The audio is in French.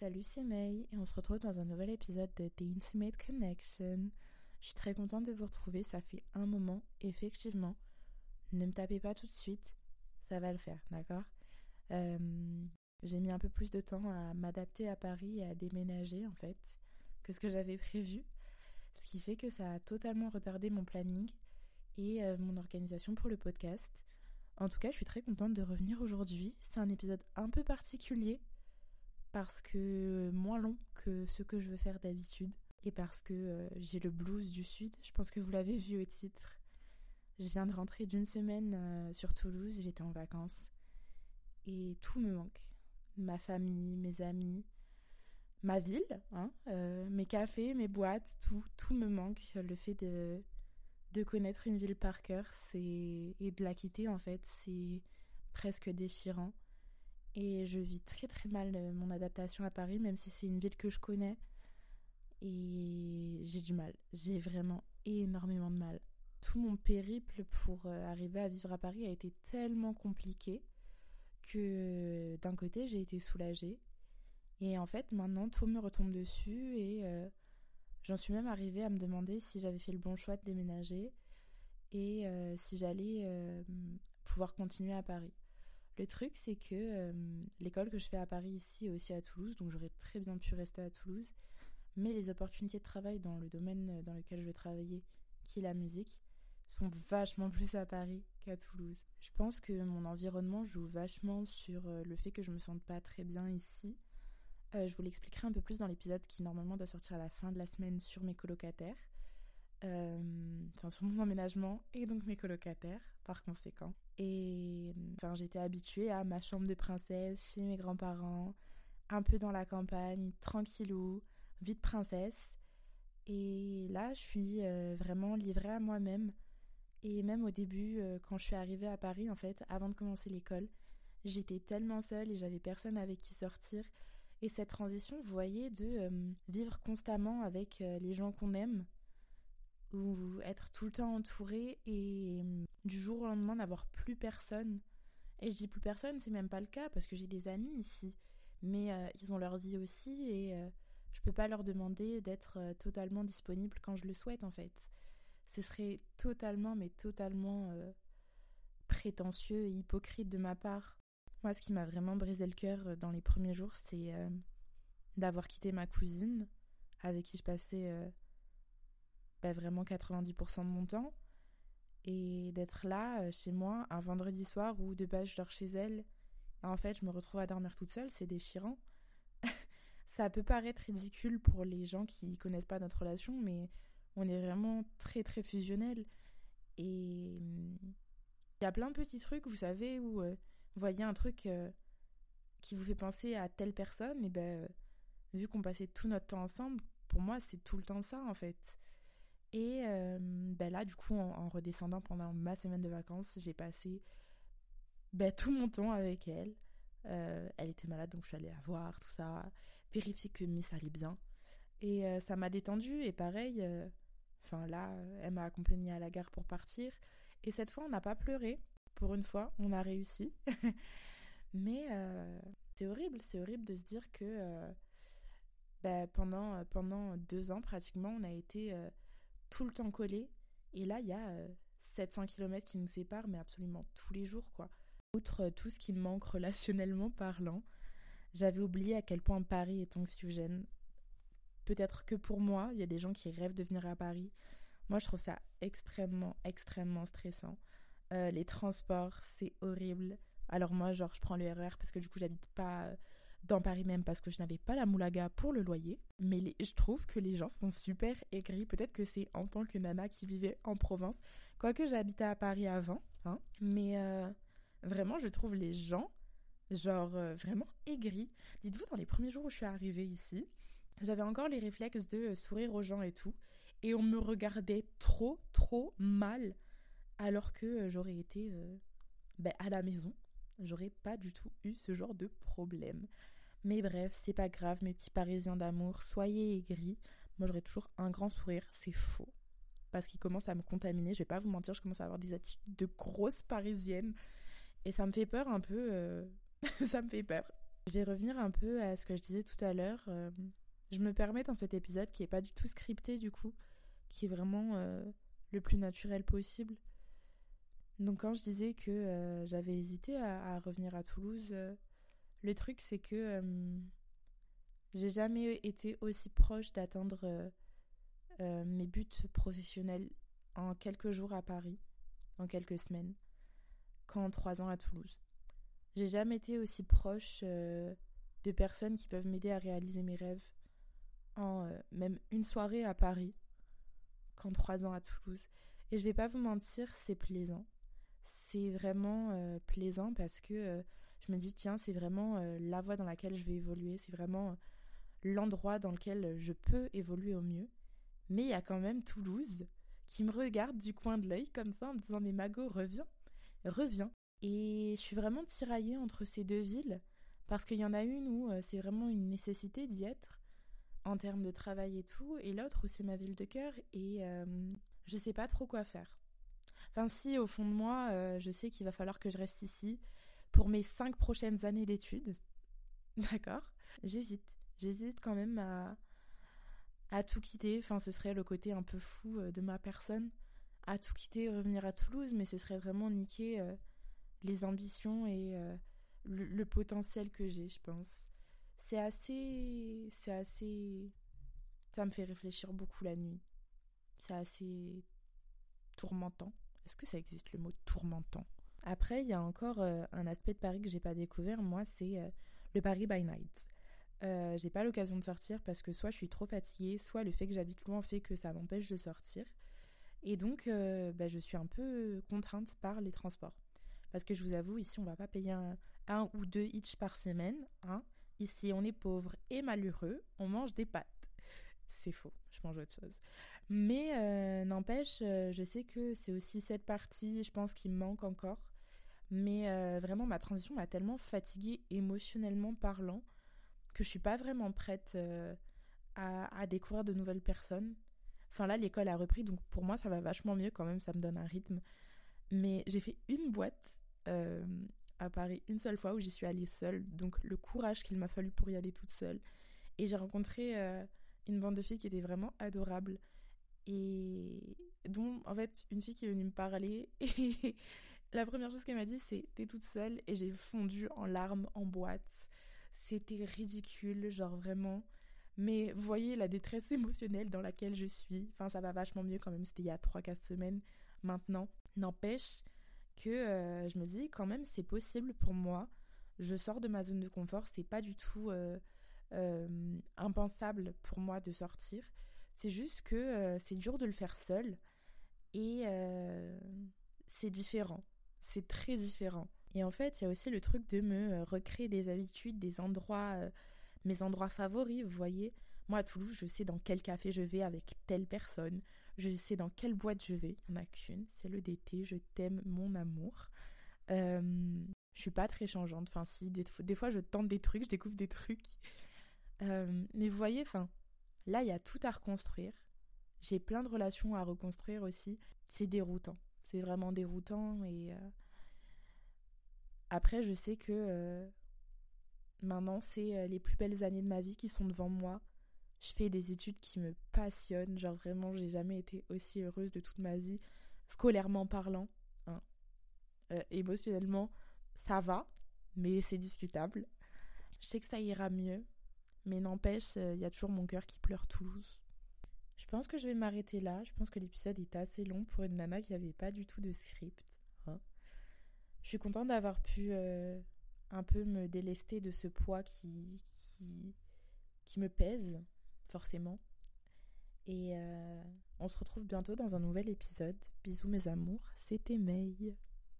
Salut, c'est May et on se retrouve dans un nouvel épisode de The Intimate Connection. Je suis très contente de vous retrouver, ça fait un moment, effectivement. Ne me tapez pas tout de suite, ça va le faire, d'accord? Euh, J'ai mis un peu plus de temps à m'adapter à Paris et à déménager en fait que ce que j'avais prévu, ce qui fait que ça a totalement retardé mon planning et euh, mon organisation pour le podcast. En tout cas, je suis très contente de revenir aujourd'hui. C'est un épisode un peu particulier parce que moins long que ce que je veux faire d'habitude et parce que euh, j'ai le blues du sud. Je pense que vous l'avez vu au titre. Je viens de rentrer d'une semaine euh, sur Toulouse, j'étais en vacances et tout me manque. Ma famille, mes amis, ma ville, hein, euh, mes cafés, mes boîtes, tout, tout me manque. Le fait de, de connaître une ville par cœur, et de la quitter en fait, c'est presque déchirant. Et je vis très très mal euh, mon adaptation à Paris, même si c'est une ville que je connais. Et j'ai du mal. J'ai vraiment énormément de mal. Tout mon périple pour euh, arriver à vivre à Paris a été tellement compliqué que d'un côté j'ai été soulagée. Et en fait maintenant tout me retombe dessus et euh, j'en suis même arrivée à me demander si j'avais fait le bon choix de déménager et si j'allais pouvoir continuer à Paris. Le truc, c'est que euh, l'école que je fais à Paris ici est aussi à Toulouse, donc j'aurais très bien pu rester à Toulouse. Mais les opportunités de travail dans le domaine euh, dans lequel je vais travailler, qui est la musique, sont vachement plus à Paris qu'à Toulouse. Je pense que mon environnement joue vachement sur euh, le fait que je me sente pas très bien ici. je vous l'expliquerai un peu plus dans l'épisode qui normalement doit sortir à la fin de la semaine sur mes colocataires. Enfin sur mon emménagement et donc mes colocataires par conséquent. Et enfin, j'étais habituée à ma chambre de princesse chez mes grands-parents, un peu dans la campagne, tranquillou, vie de princesse. Et là, je suis euh, vraiment livrée à moi-même. Et même au début, euh, quand je suis arrivée à Paris, en fait, avant de commencer l'école, j'étais tellement seule et j'avais personne avec qui sortir. Et cette transition, vous voyez, de euh, vivre constamment avec les gens qu'on aime, ou être tout le temps entouré et hum, du jour au lendemain n'avoir plus personne. Et je dis plus personne, c'est même pas le cas parce que j'ai des amis ici, mais euh, ils ont leur vie aussi et euh, je peux pas leur demander d'être euh, totalement disponible quand je le souhaite en fait. Ce serait totalement, mais totalement prétentieux et hypocrite de ma part. Moi, ce qui m'a vraiment brisé le cœur dans les premiers jours, c'est d'avoir quitté ma cousine avec qui je passais bah, vraiment 90% de mon temps. Et d'être là, euh, chez moi, un vendredi soir où de base je dors chez elle, en fait je me retrouve à dormir toute seule, c'est déchirant. Ça peut paraître ridicule pour les gens qui connaissent pas notre relation, mais on est vraiment très très fusionnels. Et il y a plein de petits trucs, vous savez, où euh, vous voyez un truc euh, qui vous fait penser à telle personne, et ben vu qu'on passait tout notre temps ensemble, pour moi c'est tout le temps ça en fait. Et euh, ben là, du coup, en, redescendant pendant ma semaine de vacances, j'ai passé ben, tout mon temps avec elle. Euh, elle était malade, donc je suis allée la voir, tout ça, vérifier que Miss allait bien. Et euh, ça m'a détendue, et pareil, enfin là, elle m'a accompagnée à la gare pour partir. Et cette fois, on n'a pas pleuré. Pour une fois, on a réussi. Mais c'est horrible, c'est horrible de se dire que ben, pendant, pendant deux ans, pratiquement, on a été tout le temps collé Et là, il y a 700 euh, km qui nous séparent, mais absolument tous les jours, quoi. Outre euh, tout ce qui me manque relationnellement parlant, j'avais oublié à quel point Paris est anxiogène. Peut-être que pour moi, il y a des gens qui rêvent de venir à Paris. Moi, je trouve ça extrêmement, extrêmement stressant. Euh, les transports, c'est horrible. Alors moi, genre, je prends le RER e parce que du coup, j'habite pas dans Paris même parce que je n'avais pas la moulaga pour le loyer. Mais je trouve que les gens sont super aigris. Peut-être que c'est en tant que nana qui vivait en province. Quoique j'habitais à Paris avant. Hein. Mais euh, vraiment, je trouve les gens, genre, euh, vraiment aigris. Dites-vous, dans les premiers jours où je suis arrivée ici, j'avais encore les réflexes de euh, sourire aux gens et tout. Et on me regardait trop, trop mal. Alors que j'aurais été ben, à la maison j'aurais pas du tout eu ce genre de problème. Mais bref, c'est pas grave, mes petits parisiens d'amour, soyez aigris. Moi, j'aurais toujours un grand sourire, c'est faux. Parce qu'il commence à me contaminer, je vais pas vous mentir, je commence à avoir des attitudes de grosse parisienne. Et ça me fait peur un peu. Euh, ça me fait peur. Je vais revenir un peu à ce que je disais tout à l'heure. Euh, je me permets dans cet épisode qui est pas du tout scripté du coup, qui est vraiment euh, le plus naturel possible. Donc quand je disais que euh, j'avais hésité à, revenir à Toulouse, le truc c'est que j'ai jamais été aussi proche d'atteindre mes buts professionnels en quelques jours à Paris, en quelques semaines, qu'en trois ans à Toulouse. J'ai jamais été aussi proche euh, de personnes qui peuvent m'aider à réaliser mes rêves en euh, même une soirée à Paris qu'en trois ans à Toulouse. Et je vais pas vous mentir, c'est plaisant. C'est vraiment euh, plaisant parce que je me dis tiens, c'est vraiment la voie dans laquelle je vais évoluer, c'est vraiment l'endroit dans lequel je peux évoluer au mieux. Mais il y a quand même Toulouse qui me regarde du coin de l'œil comme ça en me disant mais Mago reviens, reviens. Et je suis vraiment tiraillée entre ces deux villes parce qu'il y en a une où euh, c'est vraiment une nécessité d'y être en termes de travail et tout, et l'autre où c'est ma ville de cœur et euh, je sais pas trop quoi faire. Enfin si, au fond de moi, euh, je sais qu'il va falloir que je reste ici pour mes cinq prochaines années d'études. D'accord? J'hésite. J'hésite quand même à, à tout quitter. Enfin, ce serait le côté un peu fou de ma personne. À tout quitter, revenir à Toulouse, mais ce serait vraiment niquer les ambitions et euh, le, potentiel que j'ai, je pense. C'est assez. C'est assez. Ça me fait réfléchir beaucoup la nuit. C'est assez tourmentant. Est-ce que ça existe le mot tourmentant? Après, il y a encore euh, un aspect de Paris que j'ai pas découvert. Moi, c'est euh, le Paris by night. j'ai pas l'occasion de sortir parce que soit je suis trop fatiguée, soit le fait que j'habite loin fait que ça m'empêche de sortir. Et donc, bah, je suis un peu contrainte par les transports. Parce que je vous avoue, ici, on va pas payer un, ou deux each par semaine. Hein. Ici, on est pauvre et malheureux, on mange des pâtes. C'est faux, je mange autre chose. Mais euh, n'empêche, euh, je sais que c'est aussi cette partie, je pense, qui me manque encore. Mais euh, vraiment, ma transition m'a tellement fatiguée émotionnellement parlant que je suis pas vraiment prête à, découvrir de nouvelles personnes. Enfin là, l'école a repris, donc pour moi, ça va vachement mieux quand même, ça me donne un rythme. Mais j'ai fait une boîte à Paris une seule fois où j'y suis allée seule. Donc le courage qu'il m'a fallu pour y aller toute seule. Et j'ai rencontré une bande de filles qui étaient vraiment adorables. Et dont, en fait, une fille qui est venue me parler. Et la première chose qu'elle m'a dit, c'est T'es toute seule. Et j'ai fondu en larmes en boîte. C'était ridicule, genre vraiment. Mais voyez la détresse émotionnelle dans laquelle je suis. Enfin, ça va vachement mieux quand même. C'était il y a 3-4 semaines maintenant. N'empêche, que euh, je me dis quand même c'est possible pour moi. Je sors de ma zone de confort, c'est pas du tout euh, euh, impensable pour moi de sortir. C'est juste que c'est dur de le faire seul et c'est différent. C'est très différent. Et en fait, il y a aussi le truc de me recréer des habitudes, des endroits, mes endroits favoris, vous voyez. Moi, à Toulouse, je sais dans quel café je vais avec telle personne. Je sais dans quelle boîte je vais. Il n'y en a qu'une, c'est le DT. Je t'aime, mon amour. Euh, je suis pas très changeante. Enfin, si, des, fois, je tente des trucs, je découvre des trucs. Euh, mais vous voyez, enfin, là, il y a tout à reconstruire. J'ai plein de relations à reconstruire aussi. C'est déroutant. C'est vraiment déroutant. Et euh, après, je sais que euh, maintenant, c'est les plus belles années de ma vie qui sont devant moi je fais des études qui me passionnent. Genre vraiment, j'ai jamais été aussi heureuse de toute ma vie, scolairement parlant. Hein. Euh, émotionnellement, ça va, mais c'est discutable. Je sais que ça ira mieux, mais n'empêche, il y a toujours mon cœur qui pleure Toulouse. Je pense que je vais m'arrêter là. Je pense que l'épisode était assez long pour une nana qui n'avait pas du tout de script. Hein. Je suis contente d'avoir pu euh, un peu me délester de ce poids qui, qui, qui me pèse forcément. Et euh, on se retrouve bientôt dans un nouvel épisode. Bisous mes amours, c'était May.